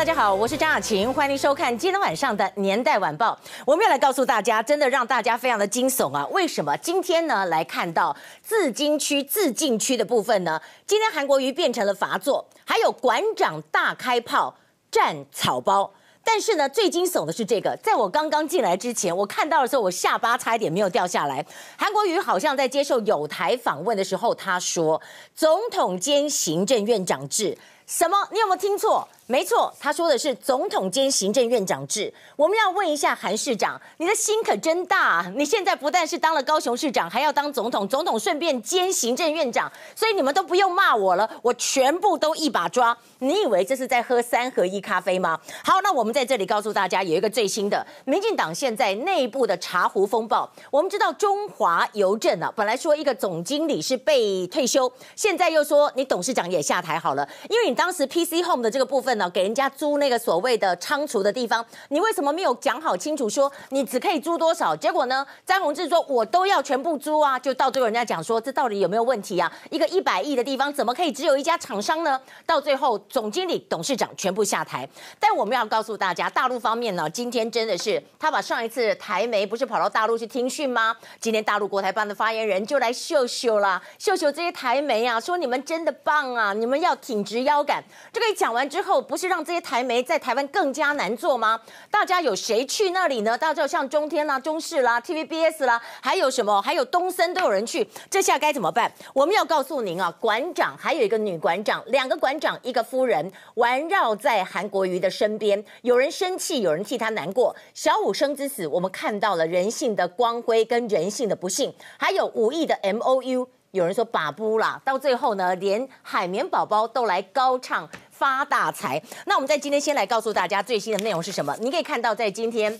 大家好，我是张雅琴，欢迎收看今天晚上的《年代晚报》。我们要来告诉大家，真的让大家非常的惊悚啊！为什么今天呢？来看到自金区、自禁区的部分呢？今天韩国瑜变成了罚座，还有馆长大开炮战草包。但是呢，最惊悚的是这个，在我刚刚进来之前，我看到的时候，我下巴差一点没有掉下来。韩国瑜好像在接受友台访问的时候，他说：“总统兼行政院长制。”什么？你有没有听错？没错，他说的是总统兼行政院长制。我们要问一下韩市长，你的心可真大啊！你现在不但是当了高雄市长，还要当总统，总统顺便兼行政院长，所以你们都不用骂我了，我全部都一把抓。你以为这是在喝三合一咖啡吗？好，那我们在这里告诉大家，有一个最新的民进党现在内部的茶壶风暴。我们知道中华邮政啊，本来说一个总经理是被退休，现在又说你董事长也下台好了，因为你当时 PC Home 的这个部分。给人家租那个所谓的仓储的地方，你为什么没有讲好清楚说你只可以租多少？结果呢，詹宏志说我都要全部租啊，就到最后人家讲说这到底有没有问题啊？一个一百亿的地方怎么可以只有一家厂商呢？到最后总经理、董事长全部下台。但我们要告诉大家，大陆方面呢，今天真的是他把上一次台媒不是跑到大陆去听训吗？今天大陆国台办的发言人就来秀秀啦，秀秀这些台媒啊，说你们真的棒啊，你们要挺直腰杆。这个一讲完之后。不是让这些台媒在台湾更加难做吗？大家有谁去那里呢？大家像中天啦、中视啦、TVBS 啦，还有什么？还有东森都有人去，这下该怎么办？我们要告诉您啊，馆长还有一个女馆长，两个馆长一个夫人环绕在韩国瑜的身边，有人生气，有人替他难过。小五生之死，我们看到了人性的光辉跟人性的不幸，还有五亿的 MOU，有人说把不啦，到最后呢，连海绵宝宝都来高唱。发大财！那我们在今天先来告诉大家最新的内容是什么？你可以看到，在今天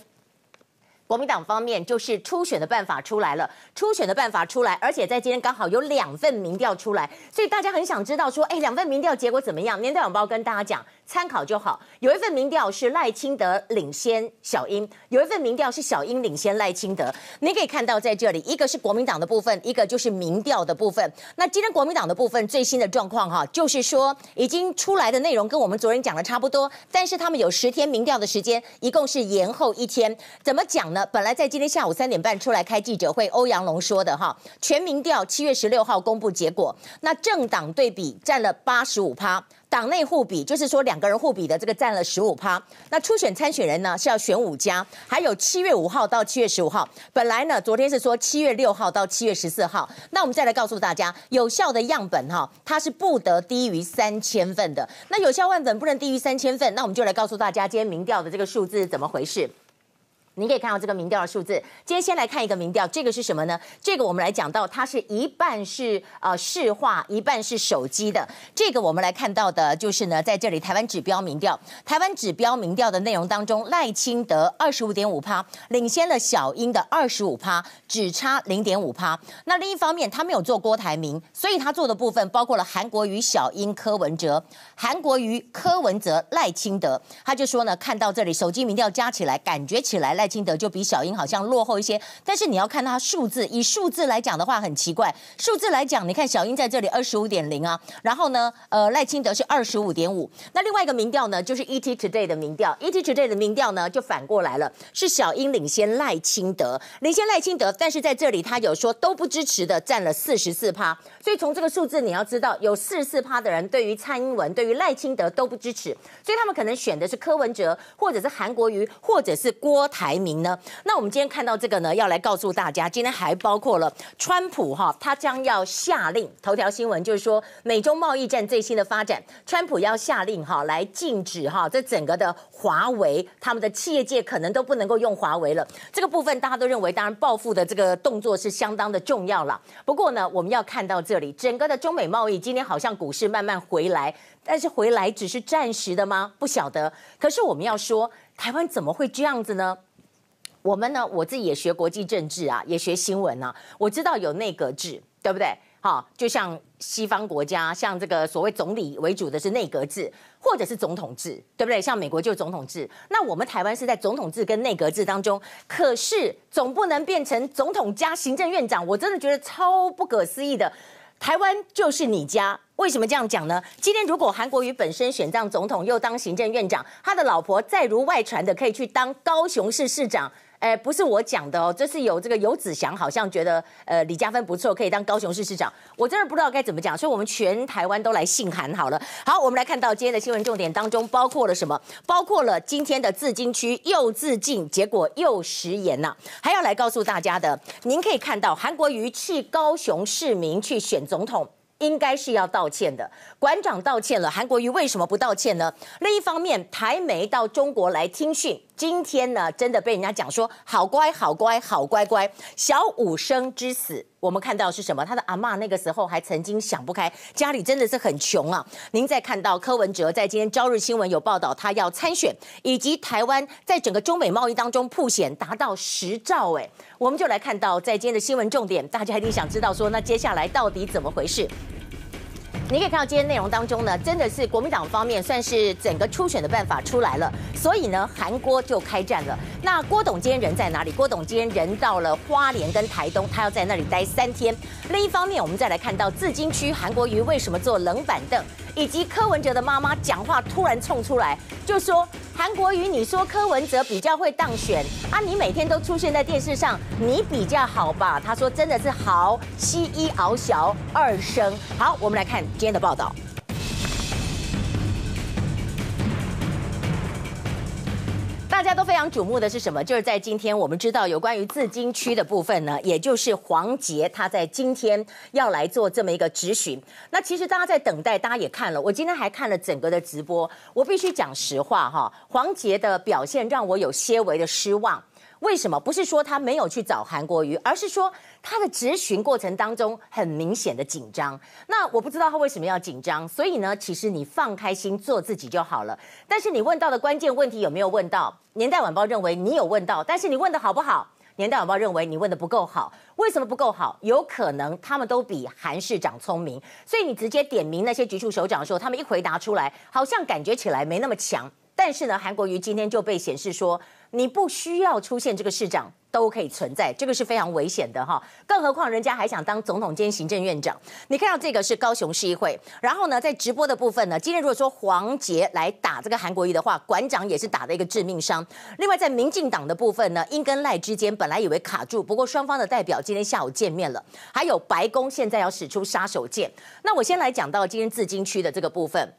国民党方面就是初选的办法出来了，初选的办法出来，而且在今天刚好有两份民调出来，所以大家很想知道说，哎，两份民调结果怎么样？年代晚报跟大家讲。参考就好。有一份民调是赖清德领先小英，有一份民调是小英领先赖清德。你可以看到在这里，一个是国民党的部分，一个就是民调的部分。那今天国民党的部分最新的状况哈，就是说已经出来的内容跟我们昨天讲的差不多，但是他们有十天民调的时间，一共是延后一天。怎么讲呢？本来在今天下午三点半出来开记者会，欧阳龙说的哈，全民调七月十六号公布结果，那政党对比占了八十五趴。党内互比，就是说两个人互比的这个占了十五趴。那初选参选人呢是要选五家，还有七月五号到七月十五号。本来呢，昨天是说七月六号到七月十四号。那我们再来告诉大家，有效的样本哈，它是不得低于三千份的。那有效样本不能低于三千份，那我们就来告诉大家，今天民调的这个数字是怎么回事。你可以看到这个民调的数字。今天先来看一个民调，这个是什么呢？这个我们来讲到，它是一半是呃市话，一半是手机的。这个我们来看到的就是呢，在这里台湾指标民调，台湾指标民调的内容当中，赖清德二十五点五趴，领先了小英的二十五趴，只差零点五趴。那另一方面，他没有做郭台铭，所以他做的部分包括了韩国瑜、小英、柯文哲、韩国瑜、柯文哲、赖清德。他就说呢，看到这里手机民调加起来，感觉起来赖清德就比小英好像落后一些，但是你要看他数字，以数字来讲的话很奇怪。数字来讲，你看小英在这里二十五点零啊，然后呢，呃，赖清德是二十五点五。那另外一个民调呢，就是 ET Today 的民调，ET Today 的民调呢就反过来了，是小英领先赖清德，领先赖清德，但是在这里他有说都不支持的占了四十四趴。所以从这个数字你要知道，有四十四趴的人对于蔡英文、对于赖清德都不支持，所以他们可能选的是柯文哲，或者是韩国瑜，或者是郭台排名呢。那我们今天看到这个呢，要来告诉大家，今天还包括了川普哈，他将要下令，头条新闻就是说美中贸易战最新的发展，川普要下令哈，来禁止哈这整个的华为，他们的企业界可能都不能够用华为了。这个部分大家都认为，当然报复的这个动作是相当的重要了。不过呢，我们要看到。这里整个的中美贸易今天好像股市慢慢回来，但是回来只是暂时的吗？不晓得。可是我们要说，台湾怎么会这样子呢？我们呢，我自己也学国际政治啊，也学新闻啊，我知道有内阁制，对不对？好，就像西方国家，像这个所谓总理为主的是内阁制，或者是总统制，对不对？像美国就是总统制，那我们台湾是在总统制跟内阁制当中，可是总不能变成总统加行政院长，我真的觉得超不可思议的。台湾就是你家。为什么这样讲呢？今天如果韩国瑜本身选上总统，又当行政院长，他的老婆再如外传的可以去当高雄市市长。哎，不是我讲的哦，这是有这个游子祥好像觉得呃李嘉芬不错，可以当高雄市市长。我真的不知道该怎么讲，所以我们全台湾都来信函好了。好，我们来看到今天的新闻重点当中包括了什么？包括了今天的自金区又自尽，结果又食言呐、啊。还要来告诉大家的，您可以看到韩国瑜去高雄市民去选总统。应该是要道歉的，馆长道歉了，韩国瑜为什么不道歉呢？另一方面，台媒到中国来听训，今天呢，真的被人家讲说好乖好乖好乖乖，小武生之死。我们看到是什么？他的阿嬷那个时候还曾经想不开，家里真的是很穷啊。您再看到柯文哲在今天朝日新闻有报道，他要参选，以及台湾在整个中美贸易当中曝险达到十兆，哎，我们就来看到在今天的新闻重点，大家一定想知道说，那接下来到底怎么回事？你可以看到今天内容当中呢，真的是国民党方面算是整个初选的办法出来了，所以呢，韩国就开战了。那郭董今天人在哪里？郭董今天人到了花莲跟台东，他要在那里待三天。另一方面，我们再来看到自金区韩国瑜为什么坐冷板凳，以及柯文哲的妈妈讲话突然冲出来，就说。韩国瑜，你说柯文哲比较会当选啊？你每天都出现在电视上，你比较好吧？他说真的是好，西一熬小二生。好，我们来看今天的报道。大家都非常瞩目的是什么？就是在今天，我们知道有关于自金区的部分呢，也就是黄杰他在今天要来做这么一个质询。那其实大家在等待，大家也看了，我今天还看了整个的直播。我必须讲实话哈，黄杰的表现让我有些微的失望。为什么？不是说他没有去找韩国瑜，而是说他的质询过程当中很明显的紧张。那我不知道他为什么要紧张。所以呢，其实你放开心做自己就好了。但是你问到的关键问题有没有问到？年代晚报认为你有问到，但是你问的好不好？年代晚报认为你问的不够好。为什么不够好？有可能他们都比韩市长聪明，所以你直接点名那些局处首长的时候，他们一回答出来，好像感觉起来没那么强。但是呢，韩国瑜今天就被显示说，你不需要出现这个市长都可以存在，这个是非常危险的哈。更何况人家还想当总统兼行政院长。你看到这个是高雄市议会，然后呢，在直播的部分呢，今天如果说黄杰来打这个韩国瑜的话，馆长也是打的一个致命伤。另外在民进党的部分呢，英跟赖之间本来以为卡住，不过双方的代表今天下午见面了。还有白宫现在要使出杀手锏。那我先来讲到今天自金区的这个部分。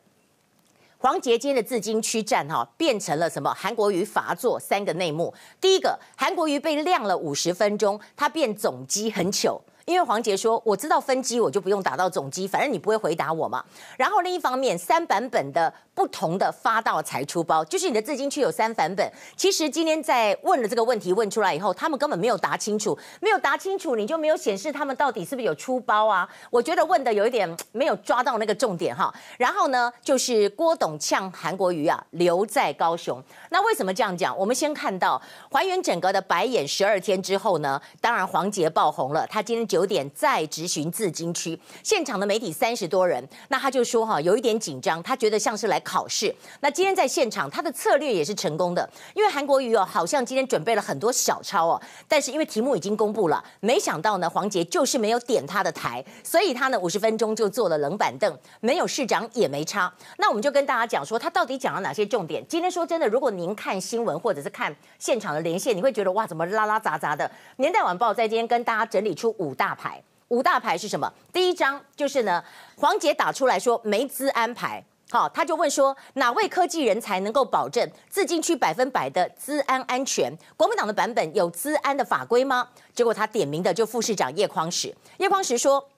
黄杰今天的自金区战哈，变成了什么？韩国瑜罚坐三个内幕。第一个，韩国瑜被晾了五十分钟，他变总机很糗。因为黄捷说，我知道分机，我就不用打到总机，反正你不会回答我嘛。然后另一方面，三版本的不同的发到才出包，就是你的自金区有三版本。其实今天在问了这个问题问出来以后，他们根本没有答清楚，没有答清楚，你就没有显示他们到底是不是有出包啊？我觉得问的有一点没有抓到那个重点哈。然后呢，就是郭董呛韩国瑜啊，留在高雄。那为什么这样讲？我们先看到还原整个的白眼十二天之后呢，当然黄捷爆红了，他今天。九点再质询自金区现场的媒体三十多人，那他就说哈，有一点紧张，他觉得像是来考试。那今天在现场，他的策略也是成功的，因为韩国瑜哦，好像今天准备了很多小抄哦，但是因为题目已经公布了，没想到呢，黄捷就是没有点他的台，所以他呢五十分钟就坐了冷板凳，没有市长也没差。那我们就跟大家讲说，他到底讲了哪些重点？今天说真的，如果您看新闻或者是看现场的连线，你会觉得哇，怎么拉拉杂杂的？年代晚报在今天跟大家整理出五大大牌，五大牌是什么？第一张就是呢，黄杰打出来说没资安排，好，他就问说哪位科技人才能够保证自进去百分百的资安安全？国民党的版本有资安的法规吗？结果他点名的就副市长叶匡时，叶匡时说，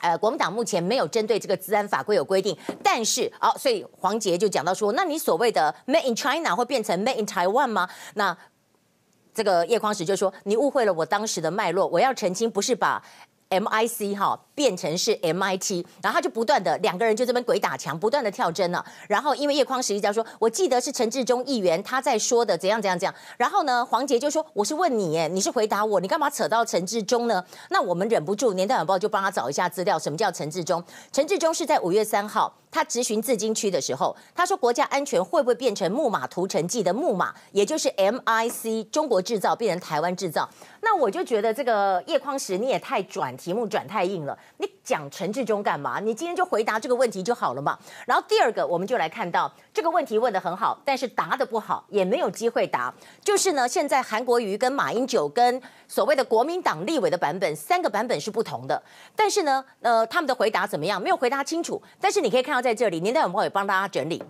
呃，国民党目前没有针对这个资安法规有规定，但是哦，所以黄杰就讲到说，那你所谓的 Made in China 会变成 Made in Taiwan 吗？那这个叶匡时就说：“你误会了我当时的脉络，我要澄清，不是把 MIC 哈变成是 MIT，然后他就不断的两个人就这边鬼打墙，不断的跳针了。然后因为叶匡时一直在说，我记得是陈志忠议员他在说的怎样怎样怎样。然后呢，黄杰就说我是问你耶，你是回答我，你干嘛扯到陈志忠呢？那我们忍不住，年代晚报就帮他找一下资料，什么叫陈志忠？陈志忠是在五月三号他质询自金区的时候，他说国家安全会不会变成木马屠城记的木马，也就是 MIC 中国制造变成台湾制造？那我就觉得这个叶匡时你也太转题目转太硬了，你讲陈志忠干嘛？你今天就回答这个问题就好了嘛。然后第二个，我们就来看到这个问题问得很好，但是答得不好，也没有机会答。就是呢，现在韩国瑜跟马英九跟所谓的国民党立委的版本，三个版本是不同的。但是呢，呃，他们的回答怎么样？没有回答清楚。但是你可以看到在这里，年代晚报也帮大家整理。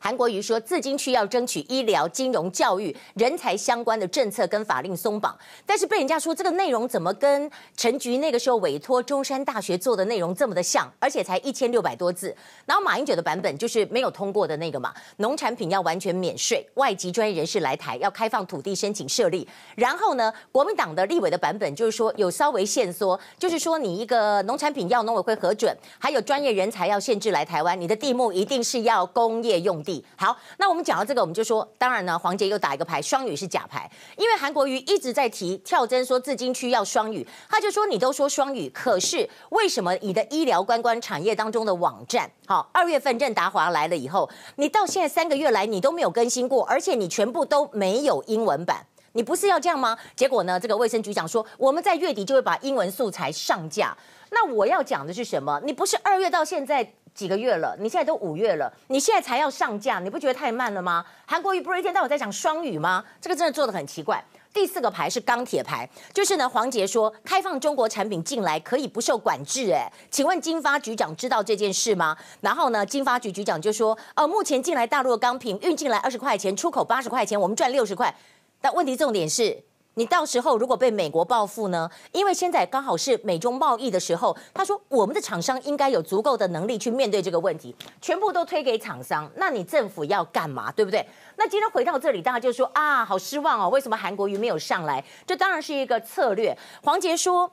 韩国瑜说，自金区要争取医疗、金融、教育、人才相关的政策跟法令松绑，但是被人家说这个内容怎么跟陈菊那个时候委托中山大学做的内容这么的像，而且才一千六百多字。然后马英九的版本就是没有通过的那个嘛，农产品要完全免税，外籍专业人士来台要开放土地申请设立。然后呢，国民党的立委的版本就是说有稍微限缩，就是说你一个农产品要农委会核准，还有专业人才要限制来台湾，你的地目一定是要工业用。好，那我们讲到这个，我们就说，当然呢，黄捷又打一个牌，双语是假牌，因为韩国瑜一直在提跳针，说自金区要双语，他就说你都说双语，可是为什么你的医疗观光产业当中的网站，好，二月份任达华来了以后，你到现在三个月来你都没有更新过，而且你全部都没有英文版，你不是要这样吗？结果呢，这个卫生局长说，我们在月底就会把英文素材上架。那我要讲的是什么？你不是二月到现在？几个月了，你现在都五月了，你现在才要上架，你不觉得太慢了吗？韩国瑜不是一天到晚在讲双语吗？这个真的做的很奇怪。第四个牌是钢铁牌，就是呢，黄杰说开放中国产品进来可以不受管制，哎，请问经发局长知道这件事吗？然后呢，经发局局长就说，呃，目前进来大陆的钢品运进来二十块钱，出口八十块钱，我们赚六十块。但问题重点是。你到时候如果被美国报复呢？因为现在刚好是美中贸易的时候，他说我们的厂商应该有足够的能力去面对这个问题，全部都推给厂商，那你政府要干嘛？对不对？那今天回到这里，大家就说啊，好失望哦，为什么韩国瑜没有上来？这当然是一个策略。黄杰说，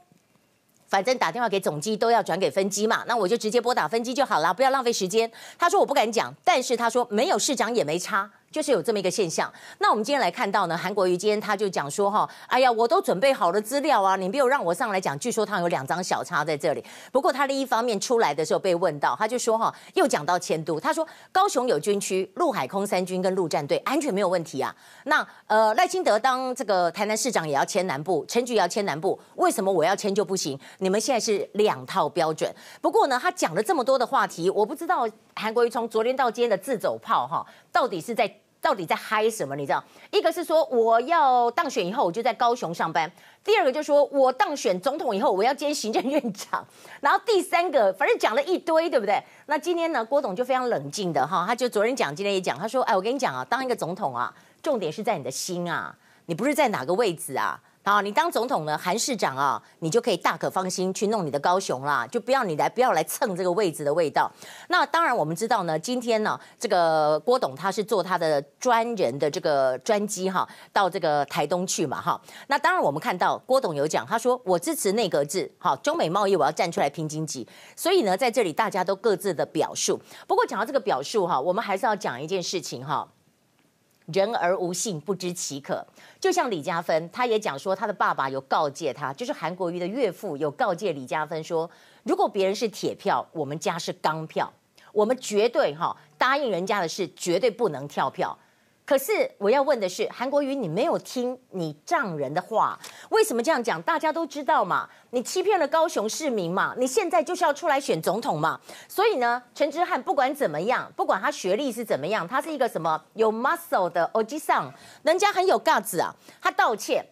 反正打电话给总机都要转给分机嘛，那我就直接拨打分机就好了，不要浪费时间。他说我不敢讲，但是他说没有市长也没差。就是有这么一个现象。那我们今天来看到呢，韩国瑜今天他就讲说哈，哎呀，我都准备好了资料啊，你没有让我上来讲。据说他有两张小叉在这里。不过他另一方面出来的时候被问到，他就说哈，又讲到迁都，他说高雄有军区，陆海空三军跟陆战队安全没有问题啊。那呃赖清德当这个台南市长也要迁南部，陈菊也要迁南部，为什么我要迁就不行？你们现在是两套标准。不过呢，他讲了这么多的话题，我不知道韩国瑜从昨天到今天的自走炮哈，到底是在。到底在嗨什么？你知道，一个是说我要当选以后我就在高雄上班，第二个就是说我当选总统以后我要兼行政院长，然后第三个反正讲了一堆，对不对？那今天呢，郭总就非常冷静的哈，他就昨天讲，今天也讲，他说，哎，我跟你讲啊，当一个总统啊，重点是在你的心啊，你不是在哪个位置啊。好，你当总统呢，韩市长啊，你就可以大可放心去弄你的高雄啦，就不要你来，不要来蹭这个位置的味道。那当然，我们知道呢，今天呢，这个郭董他是坐他的专人的这个专机哈，到这个台东去嘛哈。那当然，我们看到郭董有讲，他说我支持内阁制，好，中美贸易我要站出来拼经济。所以呢，在这里大家都各自的表述。不过讲到这个表述哈，我们还是要讲一件事情哈。人而无信，不知其可。就像李嘉芬，他也讲说，他的爸爸有告诫他，就是韩国瑜的岳父有告诫李嘉芬说，如果别人是铁票，我们家是钢票，我们绝对哈答应人家的事，绝对不能跳票。可是我要问的是，韩国瑜，你没有听你丈人的话，为什么这样讲？大家都知道嘛，你欺骗了高雄市民嘛，你现在就是要出来选总统嘛。所以呢，陈之汉不管怎么样，不管他学历是怎么样，他是一个什么有 muscle 的欧吉桑，人家很有 guts 啊。他道歉，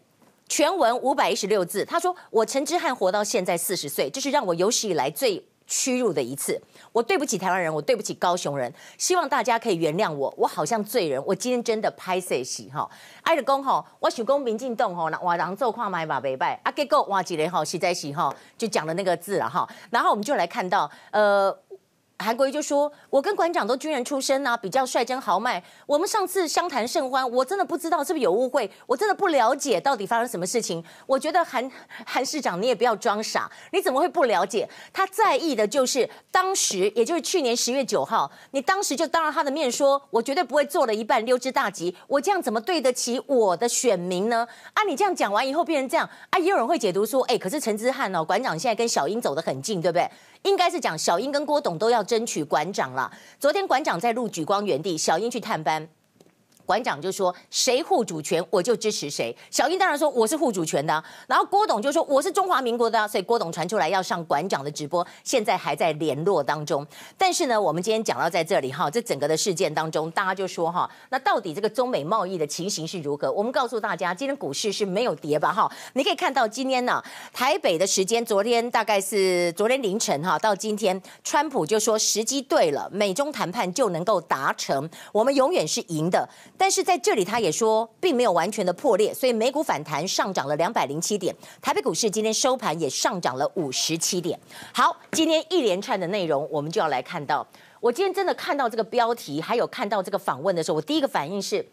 全文五百一十六字，他说：“我陈之汉活到现在四十岁，这是让我有史以来最。”屈辱的一次，我对不起台湾人，我对不起高雄人，希望大家可以原谅我，我好像罪人，我今天真的拍摄戏哈，爱的公吼，我想讲民进党吼，那我人做看卖吧，袂歹，啊结果换一个吼，实在是吼，就讲了那个字了哈，然后我们就来看到，呃。韩国瑜就说：“我跟馆长都军人出身啊，比较率真豪迈。我们上次相谈甚欢，我真的不知道是不是有误会，我真的不了解到底发生什么事情。我觉得韩 韩市长，你也不要装傻，你怎么会不了解？他在意的就是当时，也就是去年十月九号，你当时就当着他的面说，我绝对不会做了一半溜之大吉。我这样怎么对得起我的选民呢？啊，你这样讲完以后变成这样啊，也有人会解读说，哎，可是陈之汉哦，馆长现在跟小英走得很近，对不对？应该是讲小英跟郭董都要。”争取馆长了。昨天馆长在录莒光源地，小英去探班。馆长就说：“谁护主权，我就支持谁。”小英当然说：“我是护主权的。”然后郭董就说：“我是中华民国的。”所以郭董传出来要上馆长的直播，现在还在联络当中。但是呢，我们今天讲到在这里哈，这整个的事件当中，大家就说哈，那到底这个中美贸易的情形是如何？我们告诉大家，今天股市是没有跌吧？哈，你可以看到今天呢，台北的时间，昨天大概是昨天凌晨哈，到今天，川普就说时机对了，美中谈判就能够达成，我们永远是赢的。但是在这里，他也说并没有完全的破裂，所以美股反弹上涨了两百零七点，台北股市今天收盘也上涨了五十七点。好，今天一连串的内容，我们就要来看到。我今天真的看到这个标题，还有看到这个访问的时候，我第一个反应是：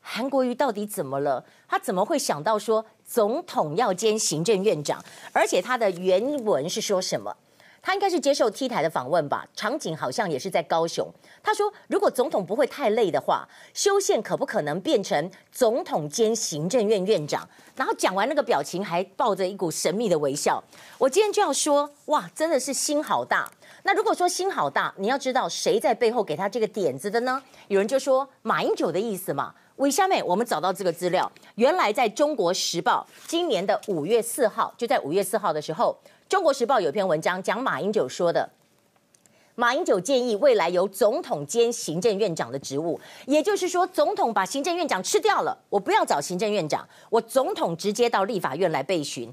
韩国瑜到底怎么了？他怎么会想到说总统要兼行政院长？而且他的原文是说什么？他应该是接受 T 台的访问吧，场景好像也是在高雄。他说，如果总统不会太累的话，修宪可不可能变成总统兼行政院院长？然后讲完那个表情还抱着一股神秘的微笑。我今天就要说，哇，真的是心好大。那如果说心好大，你要知道谁在背后给他这个点子的呢？有人就说马英九的意思嘛。为下面我们找到这个资料，原来在中国时报今年的五月四号，就在五月四号的时候。中国时报有篇文章讲马英九说的，马英九建议未来由总统兼行政院长的职务，也就是说，总统把行政院长吃掉了，我不要找行政院长，我总统直接到立法院来备询，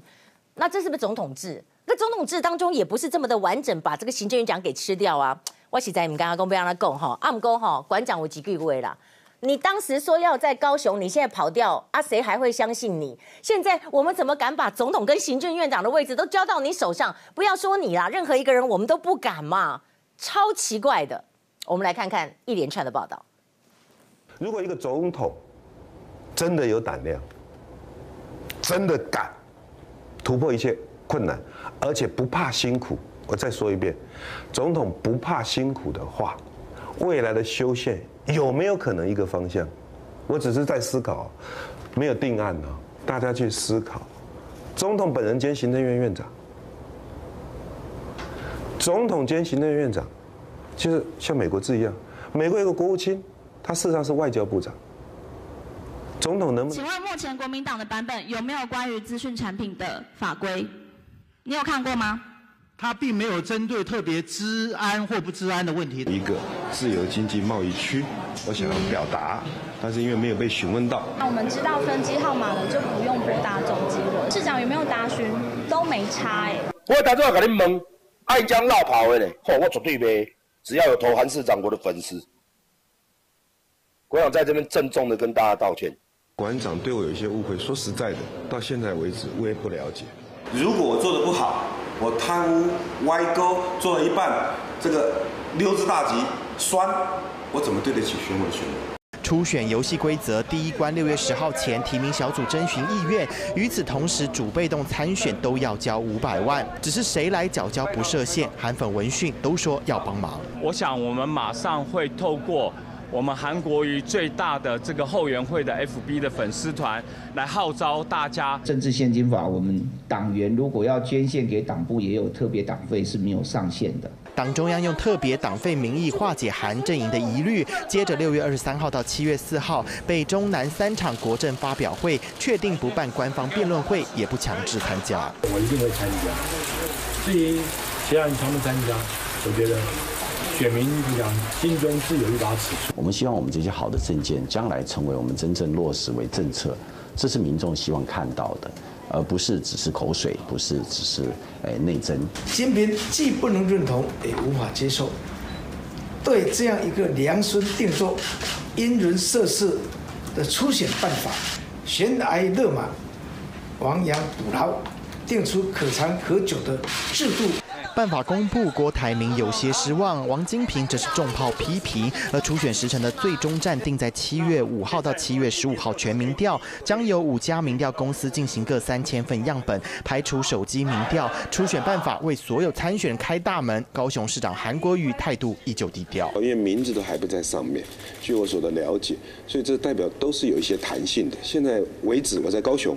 那这是不是总统制？那总统制当中也不是这么的完整，把这个行政院长给吃掉啊？我实在你们刚刚讲不让他讲哈，阿姆讲哈，馆长有几句话啦。你当时说要在高雄，你现在跑掉啊？谁还会相信你？现在我们怎么敢把总统跟行政院长的位置都交到你手上？不要说你啦，任何一个人我们都不敢嘛，超奇怪的。我们来看看一连串的报道。如果一个总统真的有胆量，真的敢突破一切困难，而且不怕辛苦，我再说一遍，总统不怕辛苦的话，未来的修宪。有没有可能一个方向？我只是在思考，没有定案呢。大家去思考。总统本人兼行政院院长，总统兼行政院院长，其实像美国字一样，美国有个国务卿，他事实上是外交部长。总统能不能？请问目前国民党的版本有没有关于资讯产品的法规？你有看过吗？他并没有针对特别治安或不治安的问题。一个自由经济贸易区，我想要表达，但是因为没有被询问到。那我们知道分机号码了就不用拨打总机了。市长有没有答询？都没差哎。我打电话给你问，爱将闹跑的呢？嚯，我绝对呗，只要有投韩市长我的粉丝。我想在这边郑重的跟大家道歉。馆长对我有一些误会，说实在的，到现在为止我也不了解。如果我做的不好。我贪污歪勾做了一半，这个溜之大吉酸，我怎么对得起选委选委？初选游戏规则第一关六月十号前提名小组征询意愿，与此同时主被动参选都要交五百万，只是谁来缴交不设限，韩粉闻讯都说要帮忙。我想我们马上会透过。我们韩国瑜最大的这个后援会的 FB 的粉丝团来号召大家。政治献金法，我们党员如果要捐献给党部，也有特别党费是没有上限的。党中央用特别党费名义化解韩阵营的疑虑，接着六月二十三号到七月四号，北中南三场国政发表会，确定不办官方辩论会，也不强制参加。我一定会参加，至于其他人参不参加，我觉得。选民讲，心中自有一把尺。我们希望我们这些好的政见，将来成为我们真正落实为政策，这是民众希望看到的，而不是只是口水，不是只是诶内争。金平既不能认同，也无法接受，对这样一个量身定做、因人设事的初选办法，悬崖勒马、亡羊补牢，定出可长可久的制度。办法公布，郭台铭有些失望，王金平则是重炮批评。而初选时程的最终站定在七月五号到七月十五号全民调，将由五家民调公司进行各三千份样本，排除手机民调。初选办法为所有参选开大门。高雄市长韩国瑜态度依旧低调，因为名字都还不在上面。据我所的了解，所以这代表都是有一些弹性的。现在为止，我在高雄，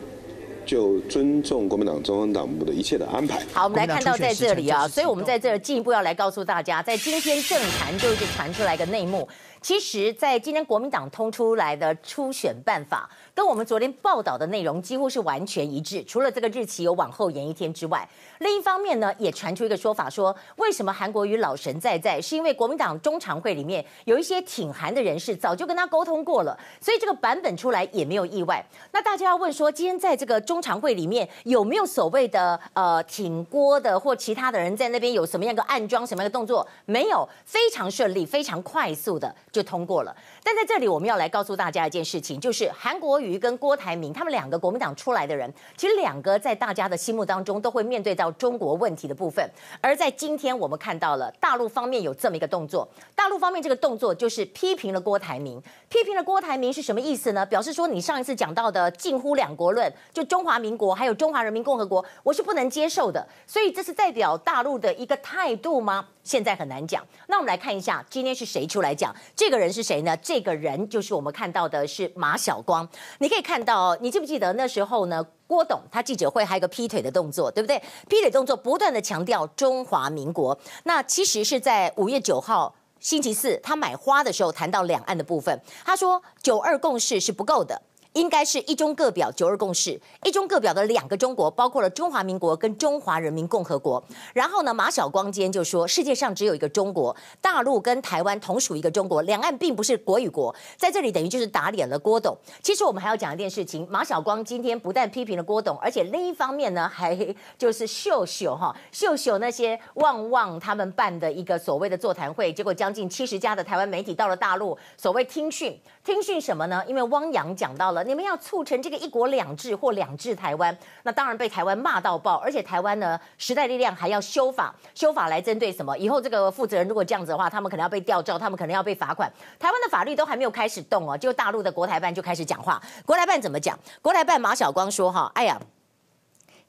就尊重国民党中央党部的一切的安排。好，我们来看到在这里啊，所以我们在这进一步要来告诉大家，在今天政坛就一直传出来一个内幕。其实，在今天国民党通出来的初选办法，跟我们昨天报道的内容几乎是完全一致，除了这个日期有往后延一天之外。另一方面呢，也传出一个说法说，为什么韩国瑜老神在在？是因为国民党中常会里面有一些挺韩的人士，早就跟他沟通过了，所以这个版本出来也没有意外。那大家要问说，今天在这个中常会里面有没有所谓的呃挺郭的或其他的人在那边有什么样的暗桩、什么样的动作？没有，非常顺利、非常快速的就通过了。但在这里，我们要来告诉大家一件事情，就是韩国瑜于跟郭台铭他们两个国民党出来的人，其实两个在大家的心目当中都会面对到。中国问题的部分，而在今天我们看到了大陆方面有这么一个动作，大陆方面这个动作就是批评了郭台铭，批评了郭台铭是什么意思呢？表示说你上一次讲到的近乎两国论，就中华民国还有中华人民共和国，我是不能接受的，所以这是代表大陆的一个态度吗？现在很难讲。那我们来看一下今天是谁出来讲，这个人是谁呢？这个人就是我们看到的是马晓光，你可以看到，你记不记得那时候呢？郭董他记者会还有个劈腿的动作，对不对？劈腿动作不断的强调中华民国。那其实是在五月九号星期四，他买花的时候谈到两岸的部分，他说九二共识是不够的。应该是一中各表，九二共识。一中各表的两个中国，包括了中华民国跟中华人民共和国。然后呢，马晓光今天就说，世界上只有一个中国，大陆跟台湾同属一个中国，两岸并不是国与国。在这里等于就是打脸了郭董。其实我们还要讲一件事情，马晓光今天不但批评了郭董，而且另一方面呢，还就是秀秀哈，秀秀那些旺旺他们办的一个所谓的座谈会，结果将近七十家的台湾媒体到了大陆，所谓听讯，听讯什么呢？因为汪洋讲到了。你们要促成这个一国两制或两制台湾，那当然被台湾骂到爆，而且台湾呢，时代力量还要修法，修法来针对什么？以后这个负责人如果这样子的话，他们可能要被吊照，他们可能要被罚款。台湾的法律都还没有开始动哦，就大陆的国台办就开始讲话。国台办怎么讲？国台办马晓光说：“哈，哎呀。”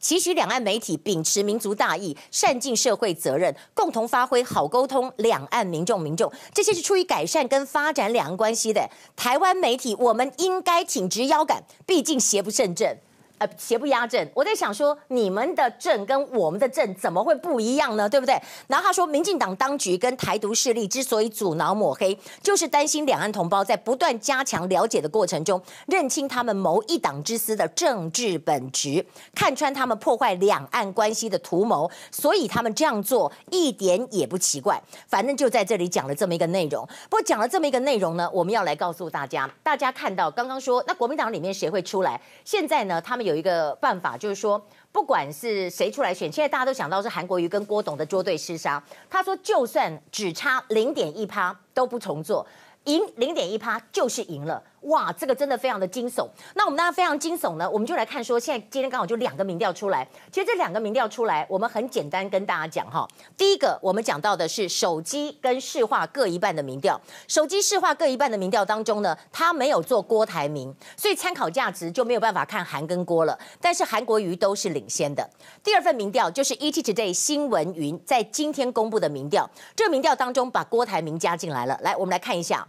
期许两岸媒体秉持民族大义，善尽社会责任，共同发挥好沟通两岸民众民众，这些是出于改善跟发展两岸关系的。台湾媒体，我们应该挺直腰杆，毕竟邪不胜正。呃，邪不压正。我在想说，你们的正跟我们的正怎么会不一样呢？对不对？然后他说，民进党当局跟台独势力之所以阻挠抹黑，就是担心两岸同胞在不断加强了解的过程中，认清他们谋一党之私的政治本质，看穿他们破坏两岸关系的图谋，所以他们这样做一点也不奇怪。反正就在这里讲了这么一个内容。不过讲了这么一个内容呢，我们要来告诉大家，大家看到刚刚说，那国民党里面谁会出来？现在呢，他们。有一个办法，就是说，不管是谁出来选，现在大家都想到是韩国瑜跟郭董的捉对厮杀。他说，就算只差零点一趴都不重做，赢零点一趴就是赢了。哇，这个真的非常的惊悚。那我们大家非常惊悚呢，我们就来看说，现在今天刚好就两个民调出来。其实这两个民调出来，我们很简单跟大家讲哈。第一个，我们讲到的是手机跟市话各一半的民调。手机市话各一半的民调当中呢，他没有做郭台铭，所以参考价值就没有办法看韩跟郭了。但是韩国瑜都是领先的。第二份民调就是 ET Today 新闻云在今天公布的民调，这个民调当中把郭台铭加进来了。来，我们来看一下。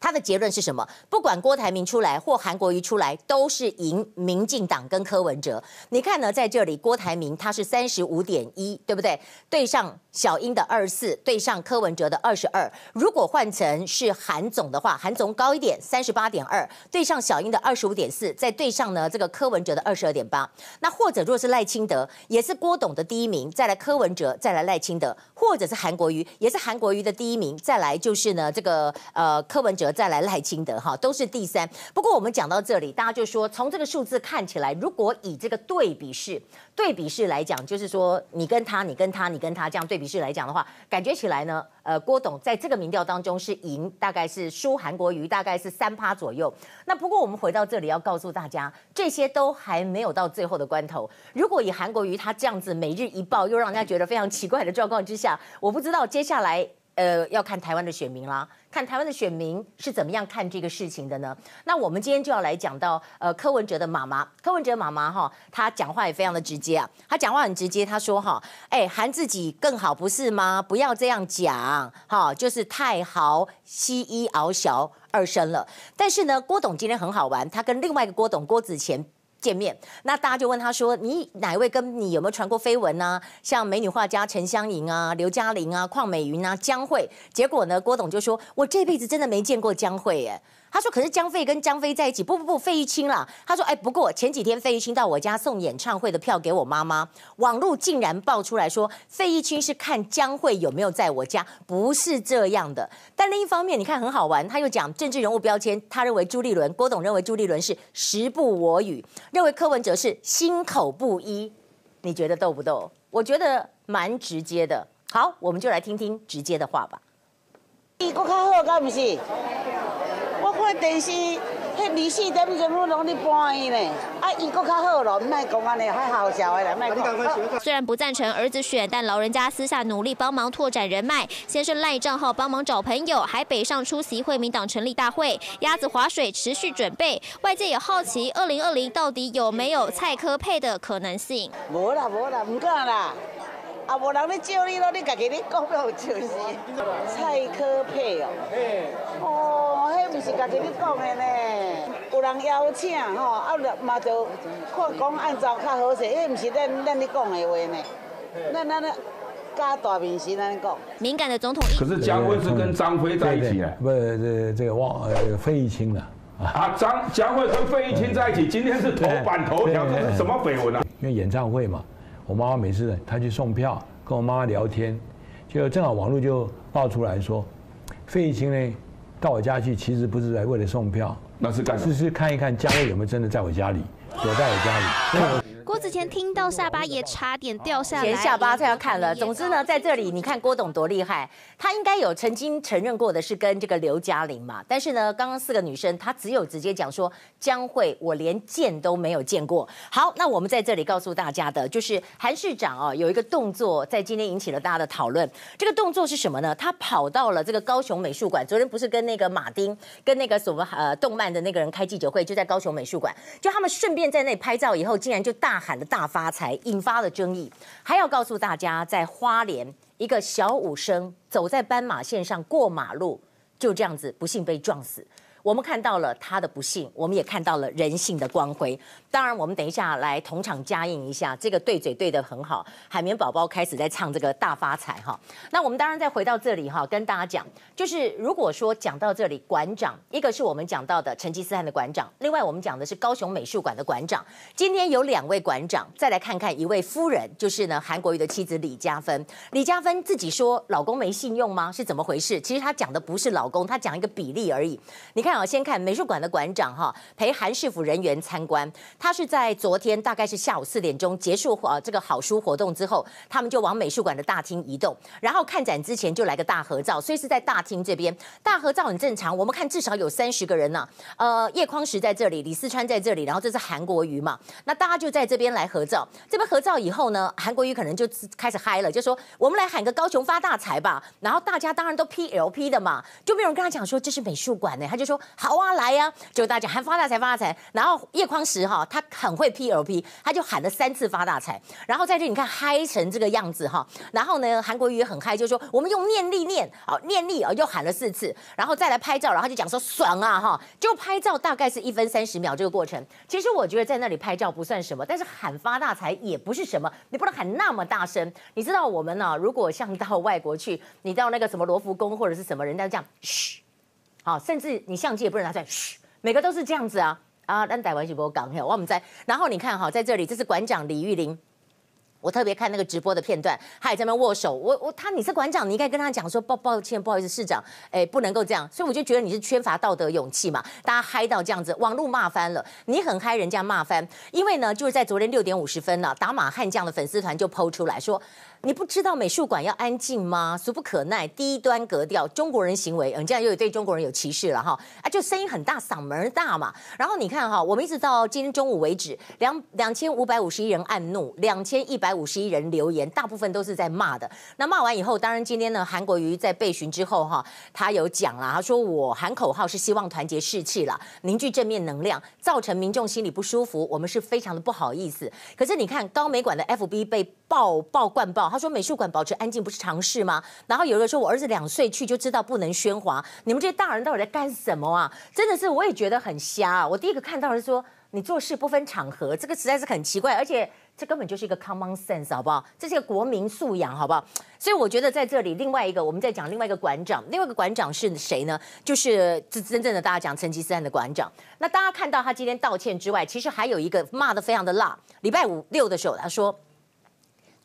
他的结论是什么？不管郭台铭出来或韩国瑜出来，都是赢民进党跟柯文哲。你看呢，在这里郭台铭他是三十五点一，对不对？对上小英的二十四，对上柯文哲的二十二。如果换成是韩总的话，韩总高一点，三十八点二，对上小英的二十五点四，再对上呢这个柯文哲的二十二点八。那或者若是赖清德，也是郭董的第一名，再来柯文哲，再来赖清德，或者是韩国瑜，也是韩国瑜的第一名，再来就是呢这个呃柯文哲。再来赖清德哈，都是第三。不过我们讲到这里，大家就说，从这个数字看起来，如果以这个对比式、对比式来讲，就是说你跟他、你跟他、你跟他这样对比式来讲的话，感觉起来呢，呃，郭董在这个民调当中是赢，大概是输韩国瑜，大概是三趴左右。那不过我们回到这里要告诉大家，这些都还没有到最后的关头。如果以韩国瑜他这样子每日一报，又让人家觉得非常奇怪的状况之下，我不知道接下来。呃，要看台湾的选民啦，看台湾的选民是怎么样看这个事情的呢？那我们今天就要来讲到，呃，柯文哲的妈妈，柯文哲妈妈哈，她讲话也非常的直接啊，她讲话很直接，她说哈，哎，韩自己更好不是吗？不要这样讲，哈，就是太豪西医熬小二生了。但是呢，郭董今天很好玩，他跟另外一个郭董郭子乾。见面，那大家就问他说：“你哪位跟你有没有传过绯闻呢？像美女画家陈香凝啊、刘嘉玲啊、邝美云啊、江蕙。”结果呢，郭董就说：“我这辈子真的没见过江蕙耶。”他说：“可是江蕙跟江飞在一起，不不不，费玉清啦。”他说：“哎，不过前几天费玉清到我家送演唱会的票给我妈妈，网络竟然爆出来说费玉清是看江蕙有没有在我家，不是这样的。但另一方面，你看很好玩，他又讲政治人物标签，他认为朱立伦，郭董认为朱立伦是时不我与，认为柯文哲是心口不一。你觉得逗不逗？我觉得蛮直接的。好，我们就来听听直接的话吧。你国较好，敢不是？我看电视，迄二四点钟我拢咧播伊呢。啊，伊阁较好咯，唔爱讲安尼，还好笑的啦。虽然不赞成儿子选，但老人家私下努力帮忙拓展人脉，先是赖账号帮忙找朋友，还北上出席惠民党成立大会，鸭子划水持续准备。外界也好奇，二零二零到底有没有蔡科配的可能性？无啦无啦，唔敢啦。啊，无人咧叫你咯，你家己咧讲了就是。蔡科佩哦，哦，迄毋是家己咧讲的呢，有人邀请吼，啊，嘛就看讲按照较好势，迄毋是咱咱咧讲的话呢，咱咱咧加大明星咱讲。敏感的总统。可是江蕙是跟张飞在一起啊？不，这这个汪呃费玉清了。啊，张江蕙跟费玉清在一起，今天是头版头条，这是什么绯闻啊？因为演唱会嘛。我妈妈每次她去送票，跟我妈妈聊天，就正好网络就爆出来说，费玉清呢到我家去，其实不是来为了送票，那是干，是是看一看家里有没有真的在我家里，躲在我家里。郭子乾听到下巴也差点掉下来，连下巴都要看了。总之呢，在这里你看郭董多厉害，他应该有曾经承认过的是跟这个刘嘉玲嘛。但是呢，刚刚四个女生，她只有直接讲说将会，我连见都没有见过。好，那我们在这里告诉大家的就是韩市长哦，有一个动作在今天引起了大家的讨论。这个动作是什么呢？他跑到了这个高雄美术馆，昨天不是跟那个马丁跟那个什么呃动漫的那个人开记者会，就在高雄美术馆，就他们顺便在那里拍照以后，竟然就大。喊的大发财，引发了争议。还要告诉大家，在花莲，一个小武生走在斑马线上过马路，就这样子不幸被撞死。我们看到了他的不幸，我们也看到了人性的光辉。当然，我们等一下来同场加映一下，这个对嘴对得很好。海绵宝宝开始在唱这个大发财哈。那我们当然再回到这里哈，跟大家讲，就是如果说讲到这里，馆长一个是我们讲到的成吉思汗的馆长，另外我们讲的是高雄美术馆的馆长。今天有两位馆长，再来看看一位夫人，就是呢韩国瑜的妻子李佳芬。李佳芬自己说老公没信用吗？是怎么回事？其实她讲的不是老公，她讲一个比例而已。你看。好，先看美术馆的馆长哈，陪韩市府人员参观。他是在昨天大概是下午四点钟结束呃这个好书活动之后，他们就往美术馆的大厅移动，然后看展之前就来个大合照，所以是在大厅这边大合照很正常。我们看至少有三十个人呢，呃，叶匡时在这里，李四川在这里，然后这是韩国瑜嘛，那大家就在这边来合照。这边合照以后呢，韩国瑜可能就开始嗨了，就说我们来喊个高雄发大财吧。然后大家当然都 PLP 的嘛，就没有人跟他讲说这是美术馆呢，他就说。好啊，来呀、就大家喊发大财，发大财。然后叶匡时哈，他很会 P L P，他就喊了三次发大财。然后在这你看嗨成这个样子哈。然后呢，韩国瑜也很嗨，就说我们用念力念，好念力啊，又喊了四次。然后再来拍照，然后就讲说爽啊哈。就拍照大概是一分三十秒这个过程。其实我觉得在那里拍照不算什么，但是喊发大财也不是什么，你不能喊那么大声。你知道我们呢、啊，如果像到外国去，你到那个什么罗浮宫或者是什么，人家这样嘘。好，甚至你相机也不能拿出来，嘘，每个都是这样子啊啊！但台湾是不讲，我们在。然后你看哈，在这里，这是馆长李玉玲。我特别看那个直播的片段，他也在那握手。我我他你是馆长，你应该跟他讲说抱抱歉，不好意思，市长，哎，不能够这样。所以我就觉得你是缺乏道德勇气嘛。大家嗨到这样子，网络骂翻了，你很嗨，人家骂翻。因为呢，就是在昨天六点五十分呢，打马悍将的粉丝团就抛出来说。你不知道美术馆要安静吗？俗不可耐，低端格调，中国人行为，嗯，这样又有对中国人有歧视了哈啊！就声音很大，嗓门大嘛。然后你看哈，我们一直到今天中午为止，两两千五百五十一人按怒，两千一百五十一人留言，大部分都是在骂的。那骂完以后，当然今天呢，韩国瑜在被询之后哈，他有讲了，他说我喊口号是希望团结士气了，凝聚正面能量，造成民众心里不舒服，我们是非常的不好意思。可是你看高美馆的 FB 被爆爆灌爆。他说：“美术馆保持安静不是常事吗？”然后有人说：“我儿子两岁去就知道不能喧哗，你们这些大人到底在干什么啊？”真的是，我也觉得很瞎啊。我第一个看到的是说：“你做事不分场合，这个实在是很奇怪，而且这根本就是一个 common sense，好不好？这是一个国民素养，好不好？所以我觉得在这里，另外一个我们在讲另外一个馆长，另外一个馆长是谁呢？就是真真正的大家讲成吉思汗的馆长。那大家看到他今天道歉之外，其实还有一个骂得非常的辣。礼拜五六的时候，他说。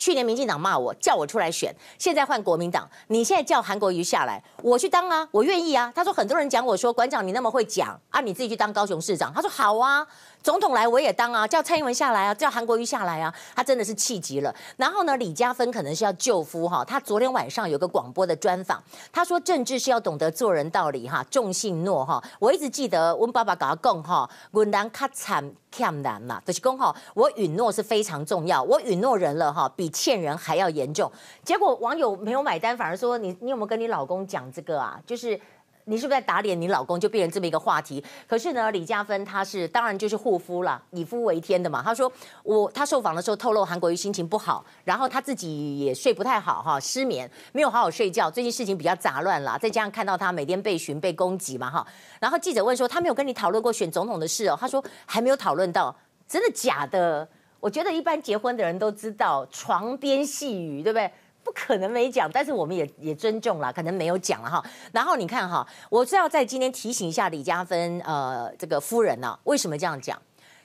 去年民进党骂我，叫我出来选，现在换国民党，你现在叫韩国瑜下来，我去当啊，我愿意啊。他说很多人讲我说馆长你那么会讲啊，你自己去当高雄市长。他说好啊。总统来我也当啊，叫蔡英文下来啊，叫韩国瑜下来啊，他真的是气急了。然后呢，李嘉芬可能是要救夫哈，他昨天晚上有个广播的专访，他说政治是要懂得做人道理哈，重信诺哈。我一直记得我爸爸跟他讲哈，允人卡惨欠难嘛，就是讲哈，我允诺是非常重要，我允诺人了哈，比欠人还要严重。结果网友没有买单，反而说你你有没有跟你老公讲这个啊？就是。你是不是在打脸你老公，就变成这么一个话题？可是呢，李嘉芬她是当然就是护肤了，以夫为天的嘛。她说我她受访的时候透露韩国瑜心情不好，然后她自己也睡不太好哈，失眠，没有好好睡觉，最近事情比较杂乱啦，再加上看到他每天被询被攻击嘛哈。然后记者问说他没有跟你讨论过选总统的事哦，他说还没有讨论到，真的假的？我觉得一般结婚的人都知道床边细语，对不对？不可能没讲，但是我们也也尊重了，可能没有讲了哈。然后你看哈，我是要在今天提醒一下李嘉芬，呃，这个夫人呢、啊，为什么这样讲？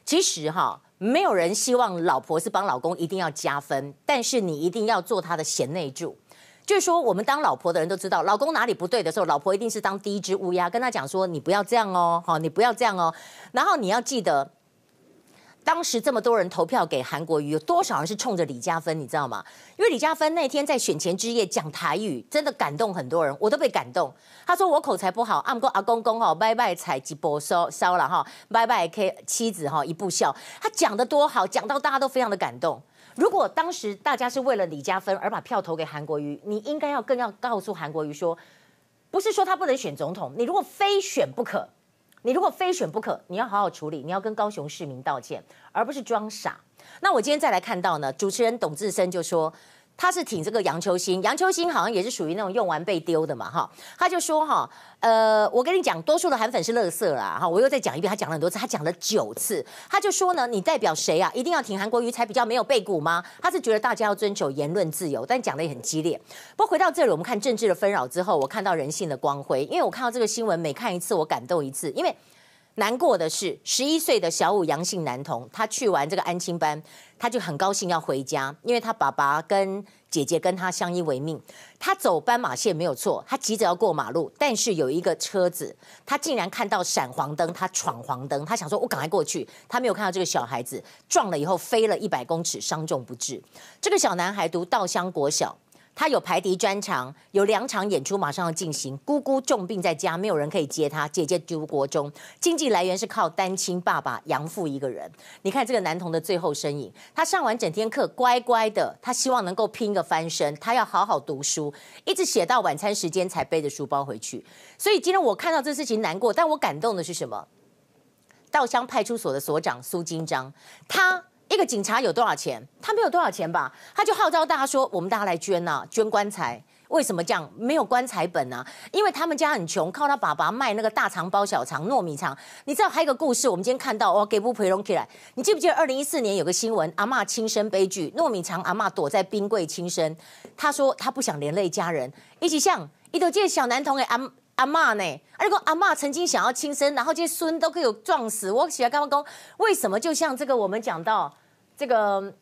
其实哈，没有人希望老婆是帮老公一定要加分，但是你一定要做他的贤内助。就是说，我们当老婆的人都知道，老公哪里不对的时候，老婆一定是当第一只乌鸦，跟他讲说，你不要这样哦，好，你不要这样哦。然后你要记得。当时这么多人投票给韩国瑜，有多少人是冲着李嘉芬？你知道吗？因为李嘉芬那天在选前之夜讲台语，真的感动很多人，我都被感动。他说我口才不好，阿公阿公公哈，拜拜菜一波烧烧了哈，拜拜 K 妻子哈一步笑。他讲得多好，讲到大家都非常的感动。如果当时大家是为了李嘉芬而把票投给韩国瑜，你应该要更要告诉韩国瑜说，不是说他不能选总统，你如果非选不可。你如果非选不可，你要好好处理，你要跟高雄市民道歉，而不是装傻。那我今天再来看到呢，主持人董志森就说。他是挺这个杨秋兴，杨秋兴好像也是属于那种用完被丢的嘛，哈，他就说哈，呃，我跟你讲，多数的韩粉是垃圾啦，哈，我又再讲一遍，他讲了很多次，他讲了九次，他就说呢，你代表谁啊？一定要挺韩国瑜才比较没有背骨吗？他是觉得大家要遵守言论自由，但讲的也很激烈。不过回到这里，我们看政治的纷扰之后，我看到人性的光辉，因为我看到这个新闻，每看一次我感动一次，因为。难过的是，十一岁的小五阳性男童，他去完这个安亲班，他就很高兴要回家，因为他爸爸跟姐姐跟他相依为命。他走斑马线没有错，他急着要过马路，但是有一个车子，他竟然看到闪黄灯，他闯黄灯，他想说：“我赶快过去。”他没有看到这个小孩子撞了以后飞了一百公尺，伤重不治。这个小男孩读稻香国小。他有排笛专场，有两场演出马上要进行。姑姑重病在家，没有人可以接他。姐姐读国中，经济来源是靠单亲爸爸养父一个人。你看这个男童的最后身影，他上完整天课，乖乖的，他希望能够拼个翻身，他要好好读书，一直写到晚餐时间才背着书包回去。所以今天我看到这事情难过，但我感动的是什么？稻香派出所的所长苏金章，他。一个警察有多少钱？他没有多少钱吧？他就号召大家说：“我们大家来捐呐、啊，捐棺材。为什么这样？没有棺材本啊？因为他们家很穷，靠他爸爸卖那个大肠包小肠、糯米肠。你知道还有一个故事，我们今天看到哦，给不培容起来。你记不记得二零一四年有个新闻，阿嬷轻生悲剧，糯米肠阿嬷躲在冰柜轻生。他说他不想连累家人，一起像一头这小男童的阿阿妈呢？如果阿妈曾经想要轻生，然后这些孙都可以有撞死。我喜欢刚刚讲，为什么就像这个我们讲到。这个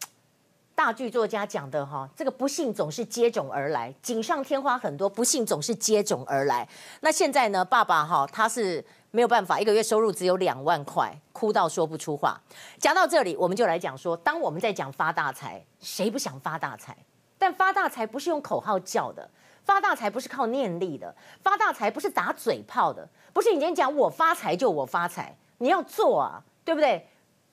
大剧作家讲的哈，这个不幸总是接踵而来，锦上添花很多，不幸总是接踵而来。那现在呢，爸爸哈他是没有办法，一个月收入只有两万块，哭到说不出话。讲到这里，我们就来讲说，当我们在讲发大财，谁不想发大财？但发大财不是用口号叫的，发大财不是靠念力的，发大财不是打嘴炮的，不是你今天讲我发财就我发财，你要做啊，对不对？